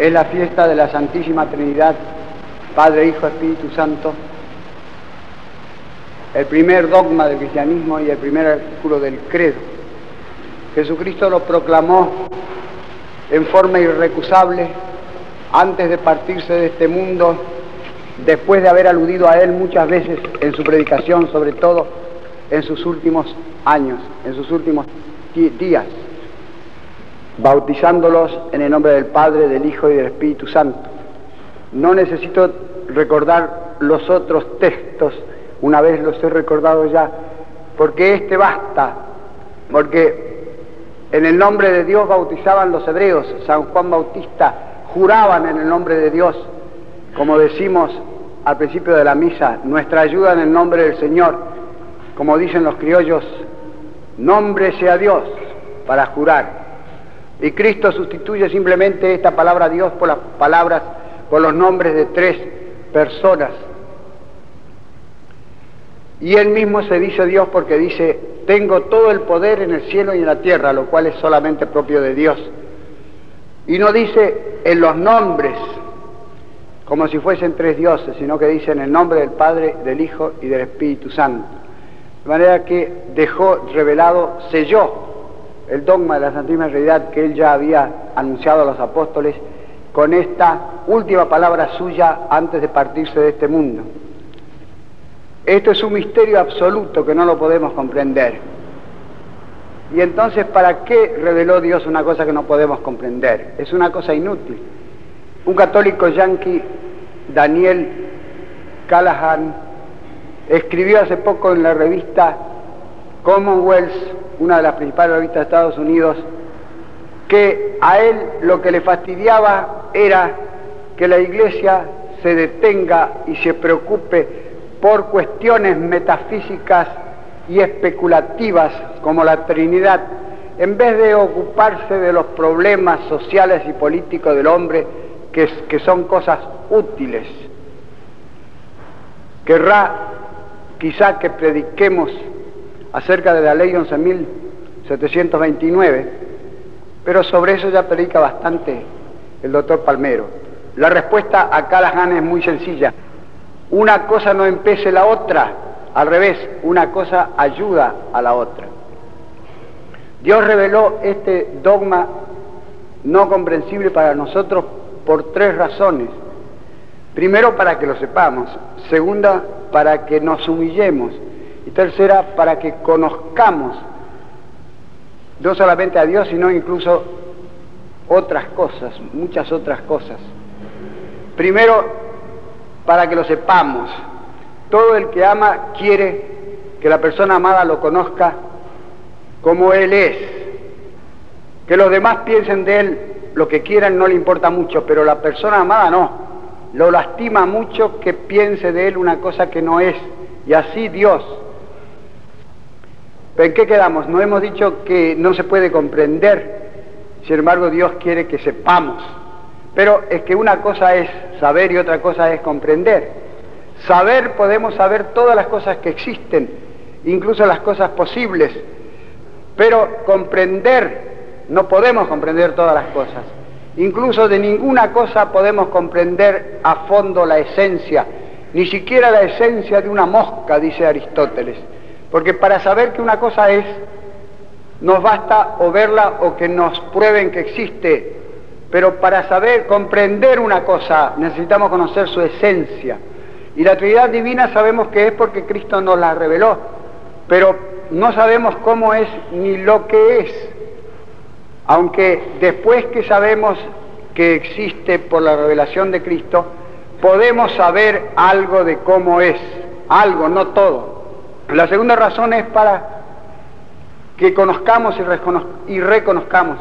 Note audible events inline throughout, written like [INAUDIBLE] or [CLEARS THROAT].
es la fiesta de la Santísima Trinidad, Padre, Hijo, Espíritu Santo, el primer dogma del cristianismo y el primer artículo del credo. Jesucristo lo proclamó en forma irrecusable antes de partirse de este mundo, después de haber aludido a él muchas veces en su predicación, sobre todo en sus últimos años, en sus últimos días, bautizándolos en el nombre del Padre, del Hijo y del Espíritu Santo. No necesito recordar los otros textos. Una vez los he recordado ya, porque este basta, porque en el nombre de Dios bautizaban los hebreos, San Juan Bautista juraban en el nombre de Dios, como decimos al principio de la misa, nuestra ayuda en el nombre del Señor, como dicen los criollos, nombre sea Dios para jurar. Y Cristo sustituye simplemente esta palabra Dios por las palabras, por los nombres de tres personas y él mismo se dice Dios porque dice, tengo todo el poder en el cielo y en la tierra, lo cual es solamente propio de Dios. Y no dice en los nombres, como si fuesen tres dioses, sino que dice en el nombre del Padre, del Hijo y del Espíritu Santo. De manera que dejó revelado, selló el dogma de la Santísima Realidad que él ya había anunciado a los apóstoles con esta última palabra suya antes de partirse de este mundo. Esto es un misterio absoluto que no lo podemos comprender. Y entonces, ¿para qué reveló Dios una cosa que no podemos comprender? Es una cosa inútil. Un católico yanqui, Daniel Callahan, escribió hace poco en la revista Commonwealth, una de las principales revistas de Estados Unidos, que a él lo que le fastidiaba era que la iglesia se detenga y se preocupe por cuestiones metafísicas y especulativas como la Trinidad, en vez de ocuparse de los problemas sociales y políticos del hombre, que, que son cosas útiles. Querrá quizá que prediquemos acerca de la ley 11.729, pero sobre eso ya predica bastante el doctor Palmero. La respuesta a Callahan es muy sencilla una cosa no empece la otra, al revés, una cosa ayuda a la otra. Dios reveló este dogma no comprensible para nosotros por tres razones. Primero, para que lo sepamos. Segunda, para que nos humillemos. Y tercera, para que conozcamos no solamente a Dios, sino incluso otras cosas, muchas otras cosas. Primero, para que lo sepamos. Todo el que ama quiere que la persona amada lo conozca como Él es. Que los demás piensen de Él lo que quieran no le importa mucho, pero la persona amada no. Lo lastima mucho que piense de Él una cosa que no es. Y así Dios. ¿Pero en qué quedamos? No hemos dicho que no se puede comprender. Sin embargo, Dios quiere que sepamos. Pero es que una cosa es saber y otra cosa es comprender. Saber podemos saber todas las cosas que existen, incluso las cosas posibles, pero comprender no podemos comprender todas las cosas. Incluso de ninguna cosa podemos comprender a fondo la esencia, ni siquiera la esencia de una mosca, dice Aristóteles. Porque para saber que una cosa es, nos basta o verla o que nos prueben que existe pero para saber, comprender una cosa, necesitamos conocer su esencia. Y la Trinidad Divina sabemos que es porque Cristo nos la reveló, pero no sabemos cómo es ni lo que es. Aunque después que sabemos que existe por la revelación de Cristo, podemos saber algo de cómo es, algo, no todo. La segunda razón es para que conozcamos y, reconozcamos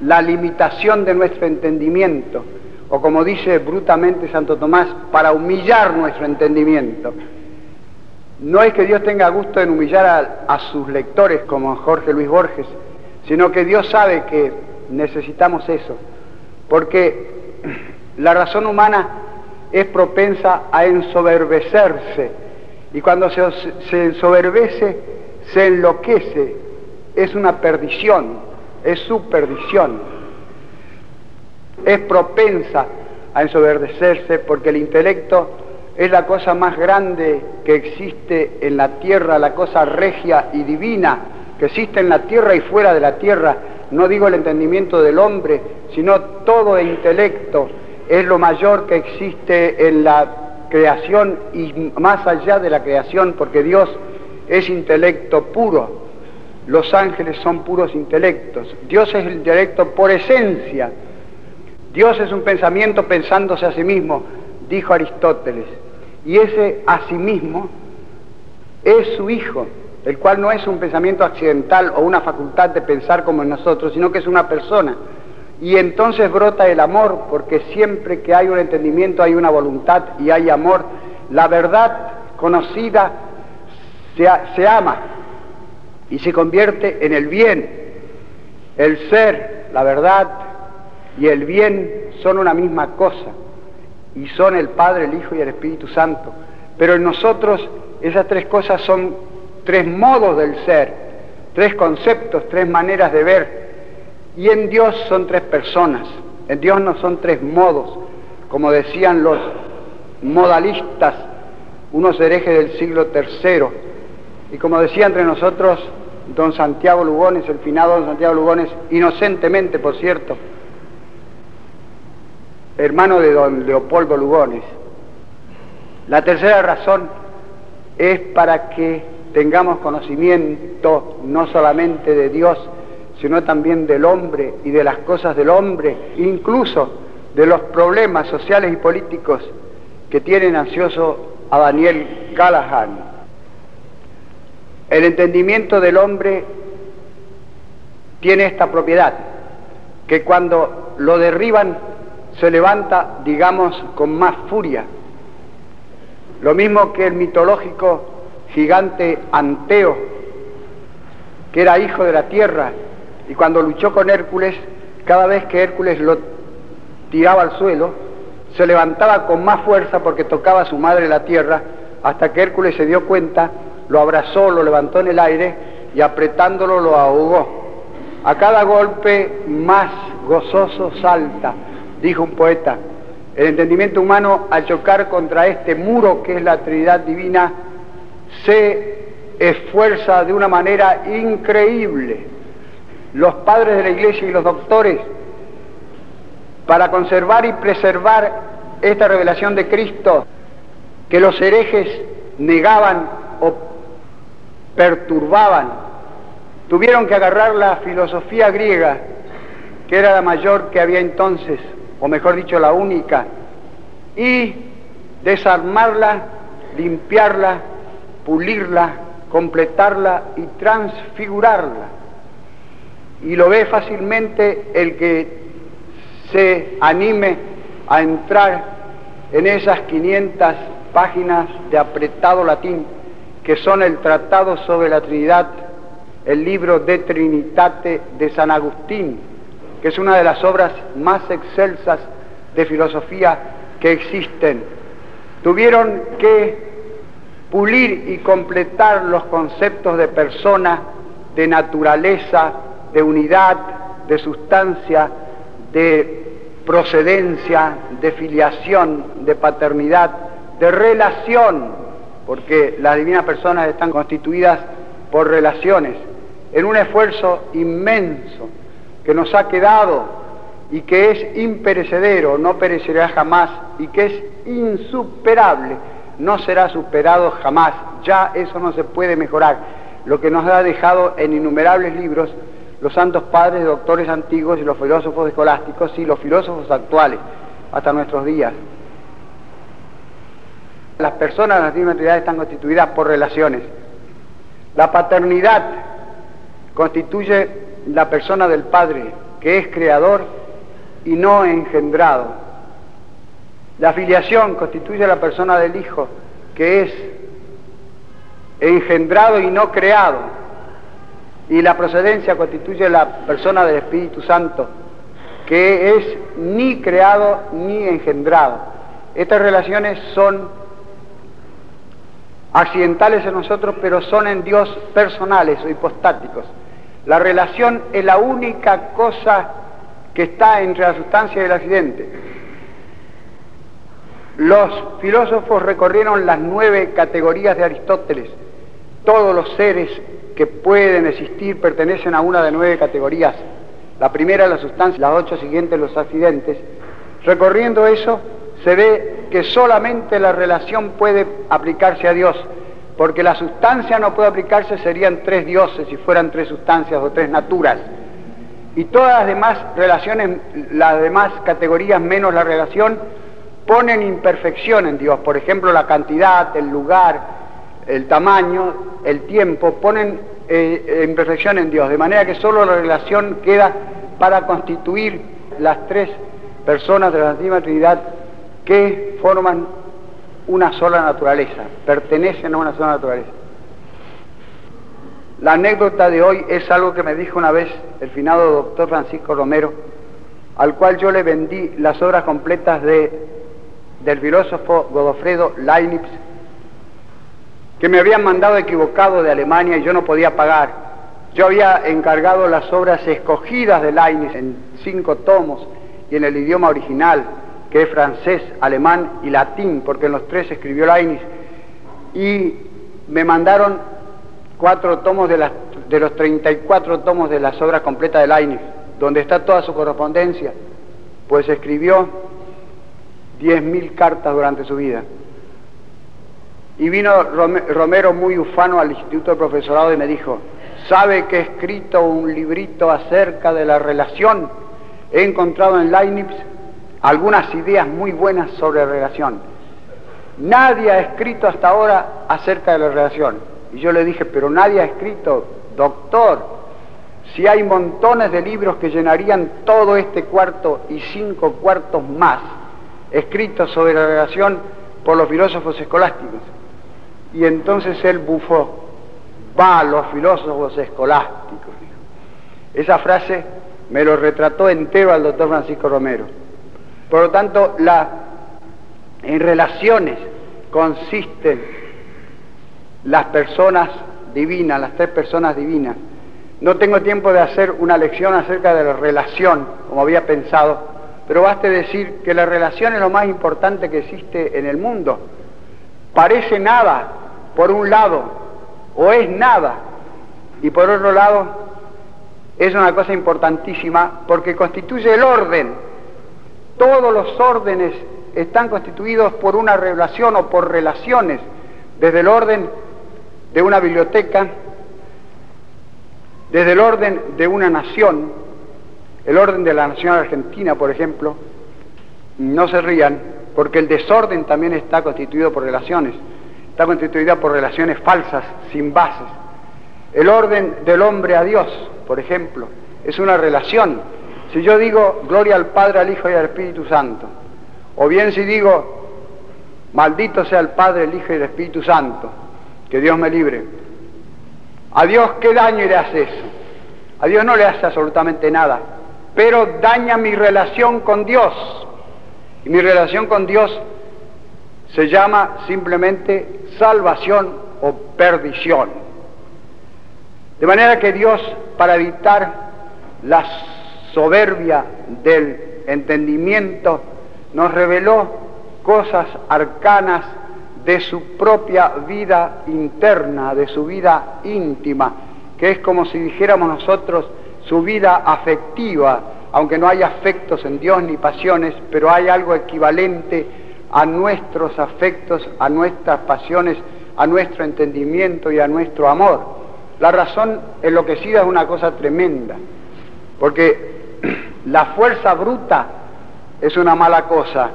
la limitación de nuestro entendimiento, o como dice brutamente Santo Tomás, para humillar nuestro entendimiento. No es que Dios tenga gusto en humillar a, sus lectores como Jorge Luis Borges, sino que Dios sabe que necesitamos eso, porque la razón humana es propensa a ensoberbecerse, y cuando se, se se enloquece, es una perdición es su perdición. es propensa a ensoberdecerse porque el intelecto es la cosa más grande que existe en la tierra, la cosa regia y divina que existe en la tierra y fuera de la tierra. No digo el entendimiento del hombre, sino todo el intelecto es lo mayor que existe en la creación y más allá de la creación, porque Dios es intelecto puro. Los ángeles son puros intelectos. Dios es el intelecto por esencia. Dios es un pensamiento pensándose a sí mismo, dijo Aristóteles. Y ese a sí mismo es su Hijo, el cual no es un pensamiento accidental o una facultad de pensar como nosotros, sino que es una persona. Y entonces brota el amor, porque siempre que hay un entendimiento hay una voluntad y hay amor. La verdad conocida se, se ama y se convierte en el bien. El ser, la verdad y el bien son una misma cosa y son el Padre, el Hijo y el Espíritu Santo. Pero en nosotros esas tres cosas son tres modos del ser, tres conceptos, tres maneras de ver. Y en Dios son tres personas, en Dios no son tres modos, como decían los modalistas, unos herejes del siglo III. Y como decía entre nosotros don Santiago Lugones, el finado don Santiago Lugones, inocentemente, por cierto, hermano de don Leopoldo Lugones. La tercera razón es para que tengamos conocimiento no solamente de Dios, sino también del hombre y de las cosas del hombre, incluso de los problemas sociales y políticos que tienen ansioso a Daniel Callahan. El entendimiento del hombre tiene esta propiedad, que cuando lo derriban se levanta, digamos, con más furia. Lo mismo que el mitológico gigante Anteo, que era hijo de la tierra, y cuando luchó con Hércules, cada vez que Hércules lo tiraba al suelo, se levantaba con más fuerza porque tocaba a su madre la tierra, hasta que Hércules se dio cuenta, lo abrazó, lo levantó en el aire y apretándolo lo ahogó. A cada golpe más gozoso salta, dijo un poeta. El entendimiento humano al chocar contra este muro que es la Trinidad Divina se esfuerza de una manera increíble. Los padres de la Iglesia y los doctores, para conservar y preservar esta revelación de Cristo que los herejes negaban o perturbaban, tuvieron que agarrar la filosofía griega, que era la mayor que había entonces, o mejor dicho, la única, y desarmarla, limpiarla, pulirla, completarla y transfigurarla. Y lo ve fácilmente el que se anime a entrar en esas 500 páginas de apretado latín que son el Tratado sobre la Trinidad, el libro de Trinitate de San Agustín, que es una de las obras más excelsas de filosofía que existen. Tuvieron que pulir y completar los conceptos de persona, de naturaleza, de unidad, de sustancia, de procedencia, de filiación, de paternidad, de relación, porque las divinas personas están constituidas por relaciones, en un esfuerzo inmenso que nos ha quedado y que es imperecedero, no perecerá jamás, y que es insuperable, no será superado jamás. Ya eso no se puede mejorar. Lo que nos ha dejado en innumerables libros los santos padres, doctores antiguos y los filósofos escolásticos y los filósofos actuales, hasta nuestros días. Las personas de las divinidades están constituidas por relaciones. La paternidad constituye la persona del Padre, que es creador y no engendrado. La filiación constituye la persona del Hijo, que es engendrado y no creado. Y la procedencia constituye la persona del Espíritu Santo, que es ni creado ni engendrado. Estas relaciones son accidentales en nosotros, pero son en Dios personales o hipostáticos. La relación es la única cosa que está entre la sustancia y el accidente. Los filósofos recorrieron las nueve categorías de Aristóteles. Todos los seres que pueden existir pertenecen a una de nueve categorías. La primera la sustancia, las ocho siguientes los accidentes. Recorriendo eso, se ve que solamente la relación puede aplicarse a Dios, porque la sustancia no puede aplicarse, serían tres dioses si fueran tres sustancias o tres naturas. Y todas las demás relaciones, las demás categorías menos la relación, ponen imperfección en Dios. Por ejemplo, la cantidad, el lugar, el tamaño, el tiempo, ponen eh, imperfección en Dios. De manera que solo la relación queda para constituir las tres personas de la Santísima Trinidad que forman una sola naturaleza, pertenecen a una sola naturaleza. La anécdota de hoy es algo que me dijo una vez el finado doctor Francisco Romero, al cual yo le vendí las obras completas de, del filósofo Godofredo Leibniz, que me habían mandado equivocado de Alemania y yo no podía pagar. Yo había encargado las obras escogidas de Leibniz en cinco tomos y en el idioma original, que es francés, alemán y latín, porque en los tres escribió Leibniz, y me mandaron cuatro tomos de, las, de los 34 tomos de las obras completas de Leibniz, donde está toda su correspondencia, pues escribió 10.000 cartas durante su vida. Y vino Romero muy ufano al Instituto de Profesorado y me dijo, ¿sabe que he escrito un librito acerca de la relación? He encontrado en Leibniz algunas ideas muy buenas sobre relación. Nadie ha escrito hasta ahora acerca de la relación. Y yo le dije, pero nadie ha escrito, doctor, si hay montones de libros que llenarían todo este cuarto y cinco cuartos más, escritos sobre la relación por los filósofos escolásticos. Y entonces él bufó, va los filósofos escolásticos. Esa frase me lo retrató entero al doctor Francisco Romero. Por lo tanto, la, en relaciones consisten las personas divinas, las tres personas divinas. No tengo tiempo de hacer una lección acerca de la relación, como había pensado, pero baste decir que la relación es lo más importante que existe en el mundo. Parece nada, por un lado, o es nada, y por otro lado, es una cosa importantísima porque constituye el orden. Todos los órdenes están constituidos por una relación o por relaciones, desde el orden de una biblioteca, desde el orden de una nación, el orden de la nación argentina, por ejemplo, no se rían, porque el desorden también está constituido por relaciones, está constituida por relaciones falsas, sin bases. El orden del hombre a Dios, por ejemplo, es una relación si yo digo gloria al Padre, al Hijo y al Espíritu Santo, o bien si digo maldito sea el Padre, el Hijo y el Espíritu Santo, que Dios me libre. ¿A Dios qué daño le hace eso? A Dios no le hace absolutamente nada, pero daña mi relación con Dios. Y mi relación con Dios se llama simplemente salvación o perdición. De manera que Dios, para evitar las soberbia del entendimiento, nos reveló cosas arcanas de su propia vida interna, de su vida íntima, que es como si dijéramos nosotros su vida afectiva, aunque no hay afectos en Dios ni pasiones, pero hay algo equivalente a nuestros afectos, a nuestras pasiones, a nuestro entendimiento y a nuestro amor. La razón enloquecida es una cosa tremenda, porque [CLEARS THROAT] la fuerza bruta es una mala cosa,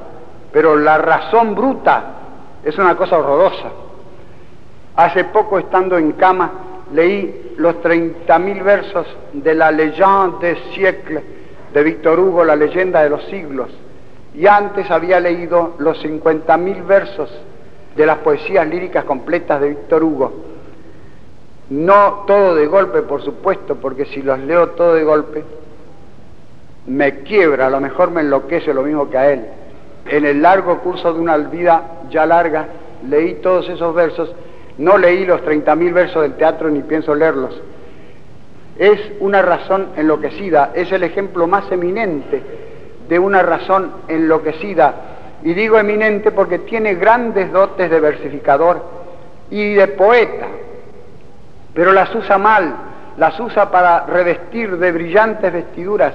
pero la razón bruta es una cosa horrorosa. Hace poco, estando en cama, leí los 30.000 versos de la Légende des siècles de Víctor Hugo, la leyenda de los siglos, y antes había leído los 50.000 versos de las poesías líricas completas de Víctor Hugo. No todo de golpe, por supuesto, porque si los leo todo de golpe, me quiebra, a lo mejor me enloquece lo mismo que a él. En el largo curso de una vida ya larga, leí todos esos versos, no leí los 30.000 versos del teatro ni pienso leerlos. es una razón enloquecida, es el ejemplo más eminente de una razón enloquecida. Y digo eminente porque tiene grandes dotes de versificador y de poeta, pero las usa mal, las usa para revestir de brillantes vestiduras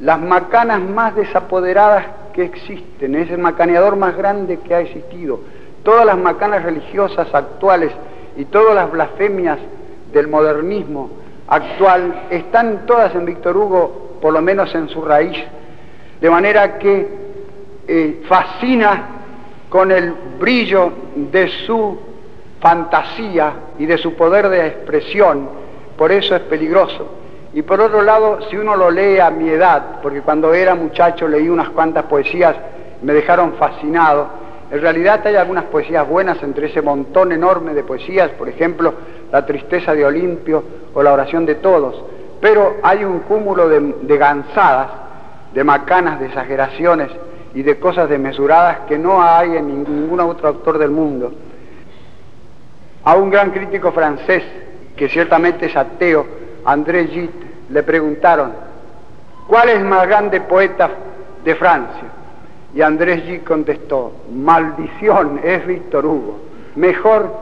las macanas más desapoderadas que existen, es el macaneador más grande que ha existido. Todas las macanas religiosas actuales y todas las blasfemias del modernismo actual están todas en Víctor Hugo, por lo menos en su raíz, de manera que eh, fascina con el brillo de su fantasía y de su poder de expresión, por eso es peligroso. Y por otro lado, si uno lo lee a mi edad, porque cuando era muchacho leí unas cuantas poesías, me dejaron fascinado, en realidad hay algunas poesías buenas entre ese montón enorme de poesías, por ejemplo, La tristeza de Olimpio o La oración de todos, pero hay un cúmulo de, de gansadas, de macanas, de exageraciones y de cosas desmesuradas que no hay en ningún otro autor del mundo. A un gran crítico francés, que ciertamente es ateo, André Gide, le preguntaron, ¿cuál es más grande poeta de Francia? Y Andrés Gide contestó, maldición, es Víctor Hugo. Mejor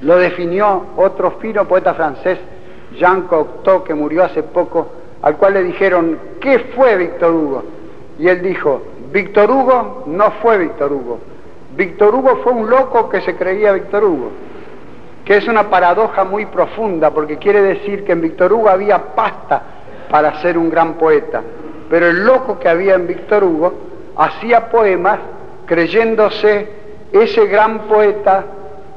lo definió otro fino poeta francés, Jean Cocteau, que murió hace poco, al cual le dijeron, ¿qué fue Víctor Hugo? Y él dijo, Víctor Hugo no fue Víctor Hugo. Víctor Hugo fue un loco que se creía Víctor Hugo que es una paradoja muy profunda, porque quiere decir que en Víctor Hugo había pasta para ser un gran poeta, pero el loco que había en Víctor Hugo hacía poemas creyéndose ese gran poeta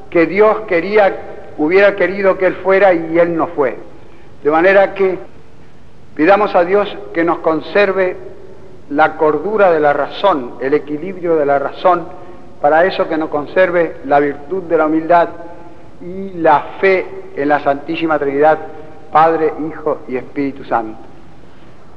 que Dios quería, hubiera querido que él fuera y él no fue. De manera que pidamos a Dios que nos conserve la cordura de la razón, el equilibrio de la razón, para eso que nos conserve la virtud de la humildad y la fe en la Santísima Trinidad, Padre, Hijo y Espíritu Santo.